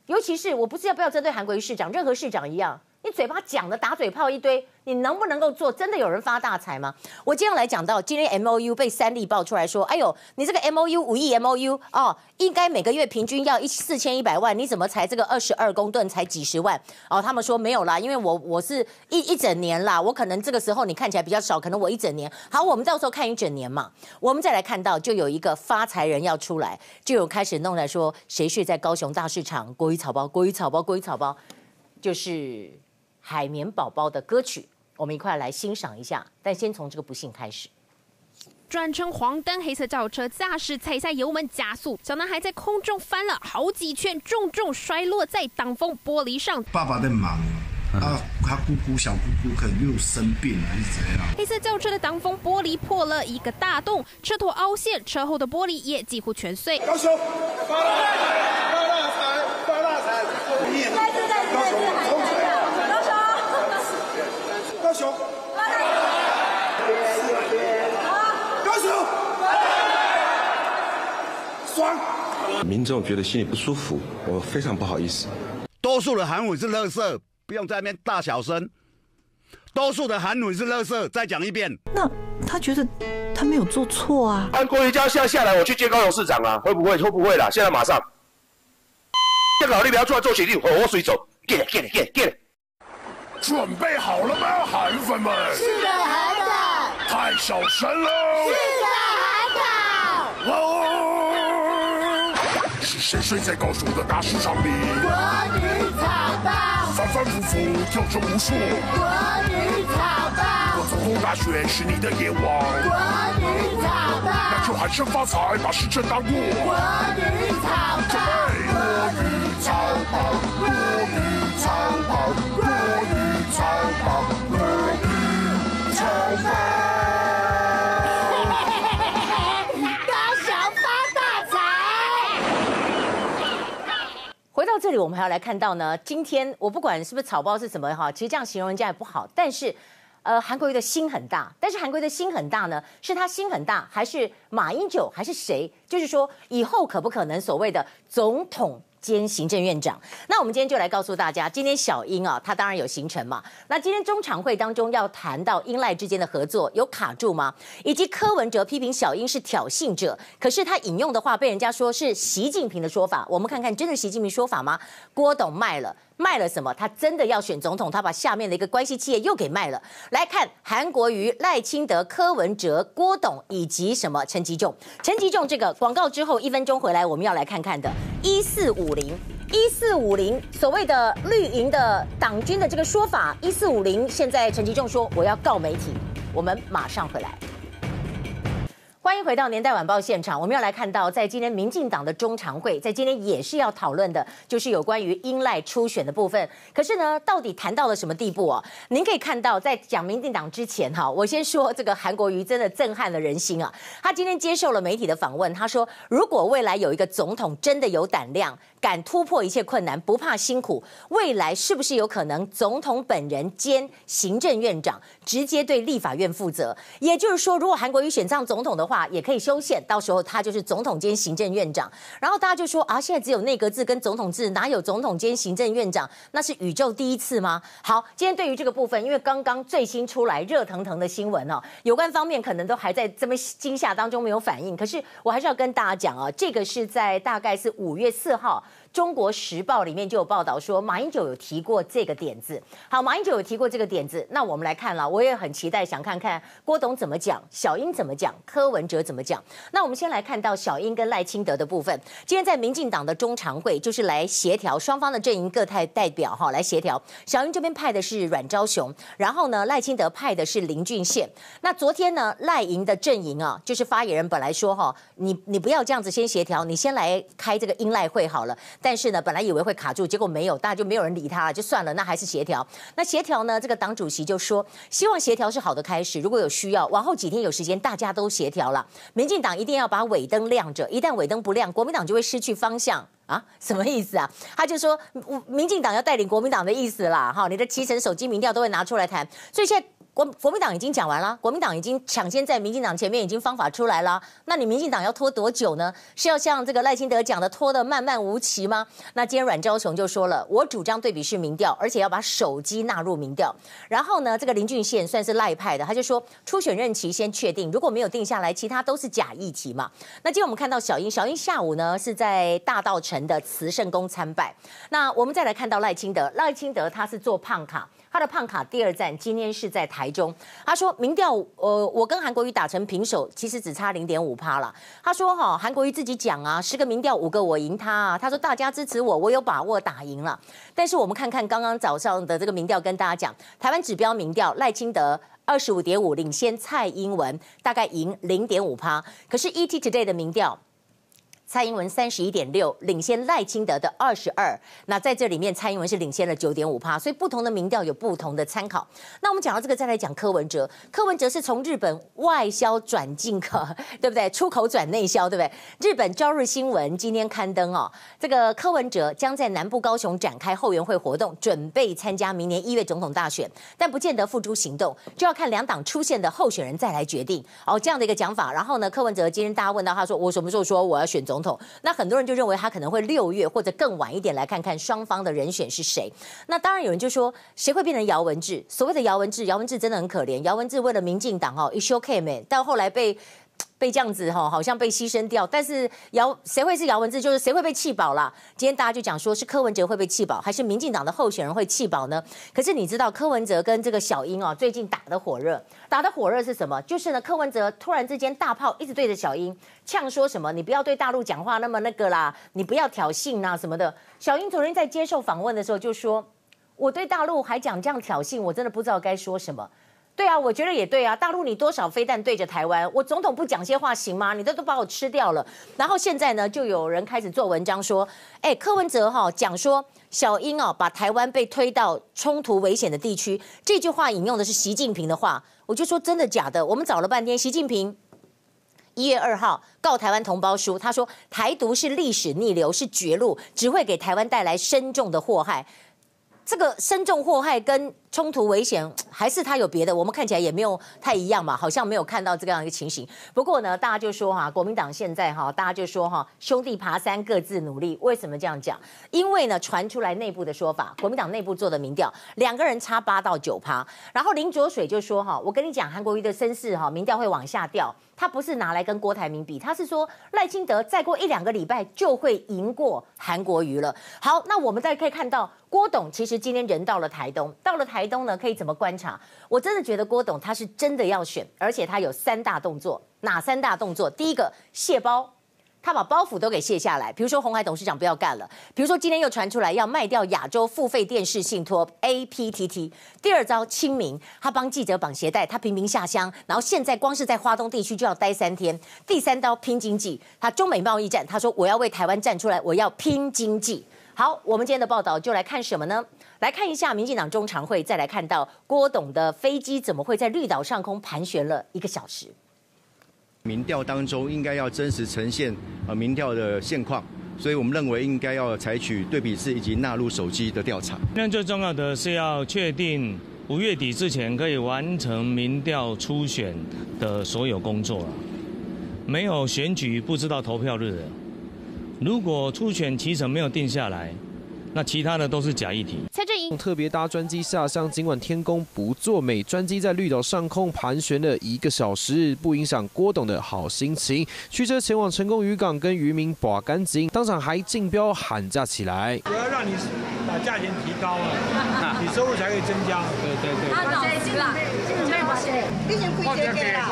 尤其是我不是要不要针对韩国瑜市长，任何市长一样，你嘴巴讲的打嘴炮一堆，你能不能够做？真的有人发大财吗？我接下来讲到今天 M O U 被三立爆出来说，哎呦，你这个 M O U 五亿 M O U 哦，应该每个月平均要一四千一百万，你怎么才这个二十二公吨才几十万？哦，他们说没有啦，因为我我是一一整年啦，我可能这个时候你看起来比较少，可能我一整年。好，我们到时候看一整年嘛。我们再来看到，就有一个发财人要出来，就有开始弄来说，谁睡在高雄大市场？国语草包，国语草包，国语草包，就是。海绵宝宝的歌曲，我们一块来欣赏一下。但先从这个不幸开始。转成黄灯黑色轿车驾驶踩下油门加速，小男孩在空中翻了好几圈，重重摔落在挡风玻璃上。爸爸在忙啊，他姑姑小姑姑可能又生病了还是怎样？黑色轿车的挡风玻璃破了一个大洞，车头凹陷，车后的玻璃也几乎全碎。高雄发大财，发大财，发大财！再次再次再次高雄，高雄，爽！民众觉得心里不舒服，我非常不好意思。多数的韩文是垃圾，不用在那边大小声。多数的韩文是垃圾，再讲一遍。那他觉得他没有做错啊？按国瑜叫现在下来，我去接高雄市长啊？会不会？会不会啦？现在马上。这个老弟不要出来做决定，我我随走。Get it, get it, get it, get it. 准备好了吗，韩粉们？是的，韩粉。太小声了。是的，韩粉。哦。是谁睡在高雄的大市场里？国语草包。反反复复跳着无数。国语草包。我总统大选是你的野望。国语草包。那就喊声发财，把时辰当过。国语草包。准备。国语草包。到这里，我们还要来看到呢。今天我不管是不是草包是什么哈，其实这样形容人家也不好。但是，呃，韩国瑜的心很大。但是韩国瑜的心很大呢，是他心很大，还是马英九，还是谁？就是说，以后可不可能所谓的总统？兼行政院长，那我们今天就来告诉大家，今天小英啊，她当然有行程嘛。那今天中常会当中要谈到英赖之间的合作有卡住吗？以及柯文哲批评小英是挑衅者，可是他引用的话被人家说是习近平的说法，我们看看真的习近平说法吗？郭董卖了。卖了什么？他真的要选总统？他把下面的一个关系企业又给卖了。来看韩国瑜、赖清德、柯文哲、郭董以及什么陈吉仲。陈吉仲这个广告之后一分钟回来，我们要来看看的。一四五零，一四五零，所谓的绿营的党军的这个说法。一四五零，现在陈吉仲说我要告媒体。我们马上回来。欢迎回到年代晚报现场，我们要来看到，在今天民进党的中常会，在今天也是要讨论的，就是有关于英赖初选的部分。可是呢，到底谈到了什么地步哦？您可以看到，在讲民进党之前哈，我先说这个韩国瑜真的震撼了人心啊！他今天接受了媒体的访问，他说，如果未来有一个总统真的有胆量，敢突破一切困难，不怕辛苦，未来是不是有可能总统本人兼行政院长，直接对立法院负责？也就是说，如果韩国瑜选上总统的话，也可以修宪，到时候他就是总统兼行政院长。然后大家就说啊，现在只有内阁制跟总统制，哪有总统兼行政院长？那是宇宙第一次吗？好，今天对于这个部分，因为刚刚最新出来热腾腾的新闻哦，有关方面可能都还在这么惊吓当中没有反应。可是我还是要跟大家讲啊，这个是在大概是五月四号。中国时报里面就有报道说，马英九有提过这个点子。好，马英九有提过这个点子，那我们来看了，我也很期待，想看看郭董怎么讲，小英怎么讲，柯文哲怎么讲。那我们先来看到小英跟赖清德的部分。今天在民进党的中常会，就是来协调双方的阵营各派代表哈，来协调。小英这边派的是阮昭雄，然后呢，赖清德派的是林俊宪。那昨天呢，赖营的阵营啊，就是发言人本来说哈，你你不要这样子先协调，你先来开这个英赖会好了。但是呢，本来以为会卡住，结果没有，大家就没有人理他，就算了。那还是协调。那协调呢？这个党主席就说，希望协调是好的开始。如果有需要，往后几天有时间，大家都协调了。民进党一定要把尾灯亮着，一旦尾灯不亮，国民党就会失去方向啊！什么意思啊？他就说，民进党要带领国民党的意思啦。哈，你的七成手机民调都会拿出来谈。所以现在国国民党已经讲完了，国民党已经抢先在民进党前面已经方法出来了。那你民进党要拖多久呢？是要像这个赖清德讲的拖得漫漫无期吗？那今天阮昭雄就说了，我主张对比式民调，而且要把手机纳入民调。然后呢，这个林俊宪算是赖派的，他就说初选任期先确定，如果没有定下来，其他都是假议题嘛。那今天我们看到小英，小英下午呢是在大稻埕的慈圣宫参拜。那我们再来看到赖清德，赖清德他是做胖卡。他的胖卡第二站今天是在台中。他说民调，呃，我跟韩国瑜打成平手，其实只差零点五趴了。他说哈，韩国瑜自己讲啊，十个民调五个我赢他啊。他说大家支持我，我有把握打赢了。但是我们看看刚刚早上的这个民调，跟大家讲，台湾指标民调赖清德二十五点五领先蔡英文，大概赢零点五趴。可是 ET Today 的民调。蔡英文三十一点六，领先赖清德的二十二。那在这里面，蔡英文是领先了九点五趴。所以不同的民调有不同的参考。那我们讲到这个，再来讲柯文哲。柯文哲是从日本外销转进口，对不对？出口转内销，对不对？日本朝日新闻今天刊登哦，这个柯文哲将在南部高雄展开后援会活动，准备参加明年一月总统大选，但不见得付诸行动，就要看两党出现的候选人再来决定。哦，这样的一个讲法。然后呢，柯文哲今天大家问到他说，我什么时候说我要选总统？那很多人就认为他可能会六月或者更晚一点来看看双方的人选是谁。那当然有人就说，谁会变成姚文智？所谓的姚文智，姚文智真的很可怜。姚文智为了民进党哦，一休 k 妹，但后来被。被这样子哈，好像被牺牲掉。但是姚谁会是姚文智？就是谁会被气保啦？今天大家就讲说是柯文哲会被气保，还是民进党的候选人会气保呢？可是你知道柯文哲跟这个小英哦，最近打得火热，打得火热是什么？就是呢，柯文哲突然之间大炮一直对着小英呛说什么：“你不要对大陆讲话那么那个啦，你不要挑衅呐什么的。”小英昨天在接受访问的时候就说：“我对大陆还讲这样挑衅，我真的不知道该说什么。”对啊，我觉得也对啊。大陆你多少飞弹对着台湾，我总统不讲些话行吗？你这都把我吃掉了。然后现在呢，就有人开始做文章说，哎，柯文哲哈讲说小英哦把台湾被推到冲突危险的地区，这句话引用的是习近平的话。我就说真的假的？我们找了半天，习近平一月二号告台湾同胞书，他说台独是历史逆流，是绝路，只会给台湾带来深重的祸害。这个深重祸害跟冲突危险，还是他有别的？我们看起来也没有太一样嘛，好像没有看到这样一个情形。不过呢，大家就说哈，国民党现在哈，大家就说哈，兄弟爬山各自努力。为什么这样讲？因为呢，传出来内部的说法，国民党内部做的民调，两个人差八到九趴。然后林卓水就说哈，我跟你讲，韩国瑜的身世哈，民调会往下掉。他不是拿来跟郭台铭比，他是说赖清德再过一两个礼拜就会赢过韩国瑜了。好，那我们再可以看到郭董其实今天人到了台东，到了台东呢，可以怎么观察？我真的觉得郭董他是真的要选，而且他有三大动作，哪三大动作？第一个卸包。他把包袱都给卸下来，比如说红海董事长不要干了，比如说今天又传出来要卖掉亚洲付费电视信托 APTT。第二招亲民，他帮记者绑鞋带，他频频下乡，然后现在光是在花东地区就要待三天。第三刀拼经济，他中美贸易战，他说我要为台湾站出来，我要拼经济。好，我们今天的报道就来看什么呢？来看一下民进党中常会，再来看到郭董的飞机怎么会在绿岛上空盘旋了一个小时。民调当中应该要真实呈现呃民调的现况，所以我们认为应该要采取对比式以及纳入手机的调查。那最重要的是要确定五月底之前可以完成民调初选的所有工作了。没有选举不知道投票日的，如果初选期程没有定下来。那其他的都是假议题。蔡正英特别搭专机下乡，尽管天公不作美，专机在绿岛上空盘旋了一个小时，不影响郭董的好心情。驱车前往成功渔港跟渔民把干净，当场还竞标喊价起来。我要让你把价钱提高了，你收入才可以增加。对对对。好，谢谢啦，谢谢谢谢。你先亏钱给啦，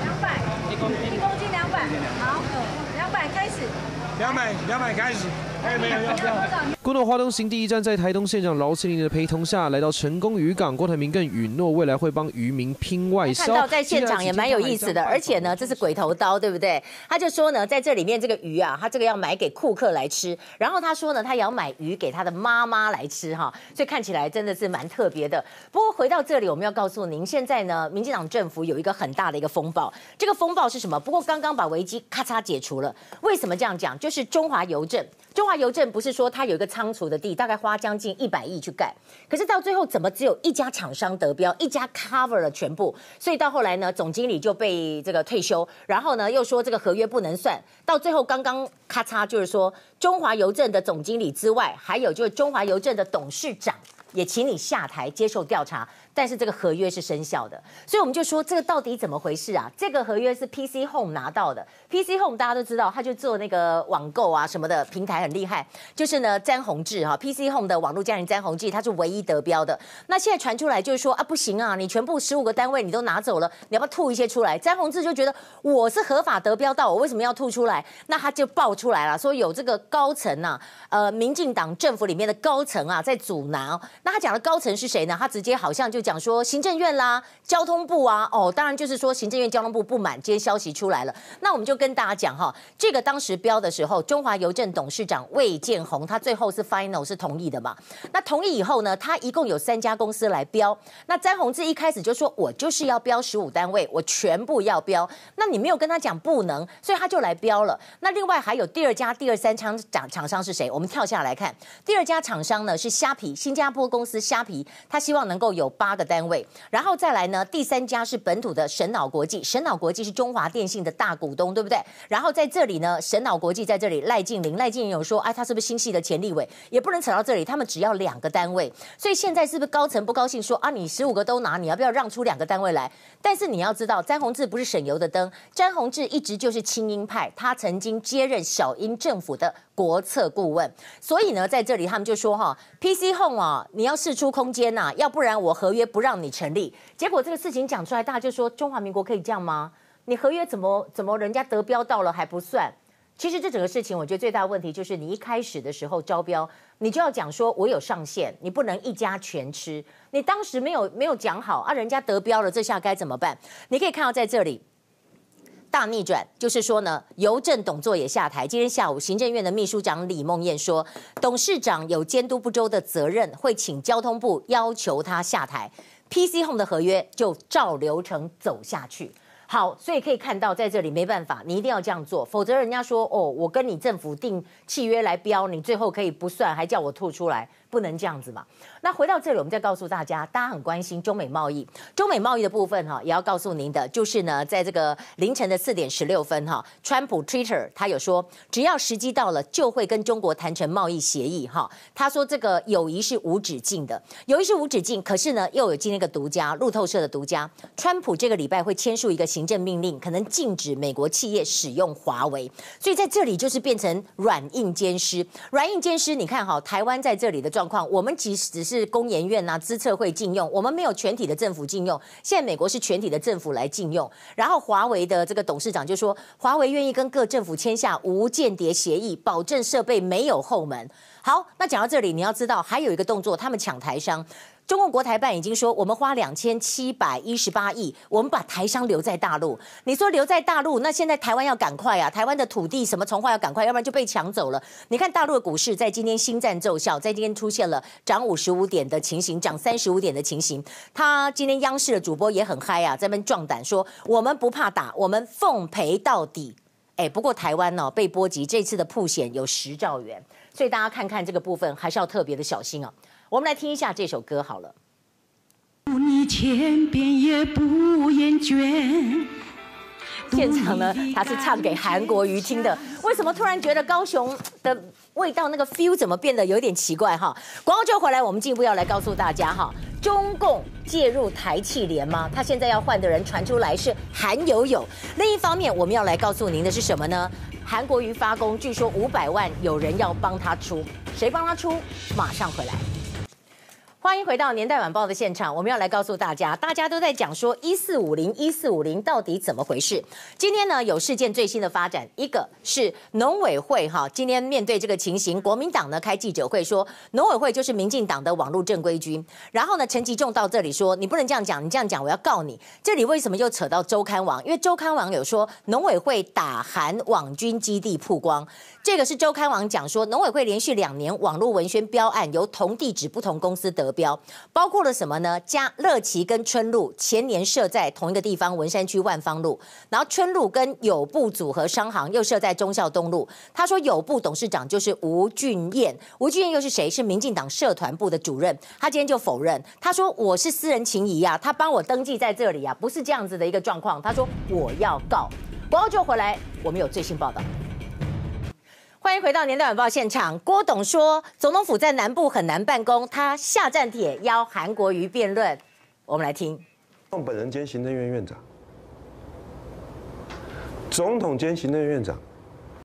两百，一公斤，一公斤两百，好，两百开始。两百，两百开始。郭董花东行第一站，在台东县长饶庆林的陪同下来到成功渔港，郭台铭更允诺未来会帮渔民拼外销。看到在现场也蛮有意思的，而且呢，这是鬼头刀，对不对？他就说呢，在这里面这个鱼啊，他这个要买给库克来吃，然后他说呢，他也要买鱼给他的妈妈来吃哈，所以看起来真的是蛮特别的。不过回到这里，我们要告诉您，现在呢，民进党政府有一个很大的一个风暴，这个风暴是什么？不过刚刚把危机咔嚓解除了。为什么这样讲？就是中华邮政，中华邮政不是说它有一个仓储的地，大概花将近一百亿去盖，可是到最后怎么只有一家厂商得标，一家 cover 了全部，所以到后来呢，总经理就被这个退休，然后呢又说这个合约不能算，到最后刚刚咔嚓就是说中华邮政的总经理之外，还有就是中华邮政的董事长也请你下台接受调查。但是这个合约是生效的，所以我们就说这个到底怎么回事啊？这个合约是 PC Home 拿到的，PC Home 大家都知道，他就做那个网购啊什么的平台很厉害，就是呢詹宏志哈，PC Home 的网络家人詹宏志，他是唯一得标的。那现在传出来就是说啊不行啊，你全部十五个单位你都拿走了，你要不要吐一些出来？詹宏志就觉得我是合法得标到，我为什么要吐出来？那他就爆出来了，说有这个高层呐、啊，呃，民进党政府里面的高层啊在阻挠。那他讲的高层是谁呢？他直接好像就。讲说行政院啦、交通部啊，哦，当然就是说行政院、交通部不满，今天消息出来了，那我们就跟大家讲哈，这个当时标的时候，中华邮政董事长魏建宏，他最后是 final 是同意的嘛？那同意以后呢，他一共有三家公司来标，那詹宏志一开始就说，我就是要标十五单位，我全部要标，那你没有跟他讲不能，所以他就来标了。那另外还有第二家、第二三厂厂厂商是谁？我们跳下来看，第二家厂商呢是虾皮，新加坡公司虾皮，他希望能够有八。八个单位，然后再来呢？第三家是本土的神脑国际，神脑国际是中华电信的大股东，对不对？然后在这里呢，神脑国际在这里，赖静玲，赖静玲有说，哎，他是不是新系的前立委？也不能扯到这里，他们只要两个单位，所以现在是不是高层不高兴说啊？你十五个都拿，你要不要让出两个单位来？但是你要知道，詹宏志不是省油的灯，詹宏志一直就是亲英派，他曾经接任小英政府的。国策顾问，所以呢，在这里他们就说哈，PC Home 啊，你要试出空间呐、啊，要不然我合约不让你成立。结果这个事情讲出来，大家就说中华民国可以这样吗？你合约怎么怎么人家得标到了还不算？其实这整个事情，我觉得最大的问题就是你一开始的时候招标，你就要讲说我有上限，你不能一家全吃。你当时没有没有讲好啊，人家得标了，这下该怎么办？你可以看到在这里。大逆转，就是说呢，邮政董座也下台。今天下午，行政院的秘书长李梦燕说，董事长有监督不周的责任，会请交通部要求他下台。PC Home 的合约就照流程走下去。好，所以可以看到，在这里没办法，你一定要这样做，否则人家说哦，我跟你政府订契约来标，你最后可以不算，还叫我吐出来。不能这样子嘛？那回到这里，我们再告诉大家，大家很关心中美贸易。中美贸易的部分哈，也要告诉您的，就是呢，在这个凌晨的四点十六分哈，川普 Twitter 他有说，只要时机到了，就会跟中国谈成贸易协议哈。他说这个友谊是无止境的，友谊是无止境。可是呢，又有今天一个独家，路透社的独家，川普这个礼拜会签署一个行政命令，可能禁止美国企业使用华为。所以在这里就是变成软硬兼施，软硬兼施。你看哈，台湾在这里的状状况，我们其实只是工研院呐、资策会禁用，我们没有全体的政府禁用。现在美国是全体的政府来禁用，然后华为的这个董事长就说，华为愿意跟各政府签下无间谍协议，保证设备没有后门。好，那讲到这里，你要知道还有一个动作，他们抢台商。中共国台办已经说，我们花两千七百一十八亿，我们把台商留在大陆。你说留在大陆，那现在台湾要赶快啊！台湾的土地什么从化要赶快，要不然就被抢走了。你看大陆的股市在今天新赞奏效，在今天出现了涨五十五点的情形，涨三十五点的情形。他今天央视的主播也很嗨啊，在那边壮胆说，我们不怕打，我们奉陪到底。哎，不过台湾呢、被波及，这次的曝险有十兆元，所以大家看看这个部分还是要特别的小心啊。我们来听一下这首歌好了。你千遍也不厌倦。现场呢，他是唱给韩国瑜听的。为什么突然觉得高雄的味道那个 feel 怎么变得有点奇怪哈？广告就回来，我们进一步要来告诉大家哈，中共介入台企联吗？他现在要换的人传出来是韩友友。另一方面，我们要来告诉您的是什么呢？韩国瑜发功，据说五百万有人要帮他出，谁帮他出？马上回来。欢迎回到年代晚报的现场，我们要来告诉大家，大家都在讲说一四五零一四五零到底怎么回事？今天呢有事件最新的发展，一个是农委会哈，今天面对这个情形，国民党呢开记者会说，农委会就是民进党的网络正规军。然后呢，陈吉仲到这里说，你不能这样讲，你这样讲我要告你。这里为什么又扯到周刊网？因为周刊网有说农委会打韩网军基地曝光。这个是周刊网讲说，农委会连续两年网络文宣标案由同地址不同公司得标，包括了什么呢？加乐琪跟春露前年设在同一个地方，文山区万芳路，然后春露跟友布组合商行又设在忠孝东路。他说友布董事长就是吴俊彦，吴俊彦又是谁？是民进党社团部的主任。他今天就否认，他说我是私人情谊啊，他帮我登记在这里啊，不是这样子的一个状况。他说我要告。广告就回来，我们有最新报道。欢迎回到年代晚报现场。郭董说，总统府在南部很难办公，他下战帖邀韩国瑜辩论。我们来听。总本人兼行政院院长，总统兼行政院院长。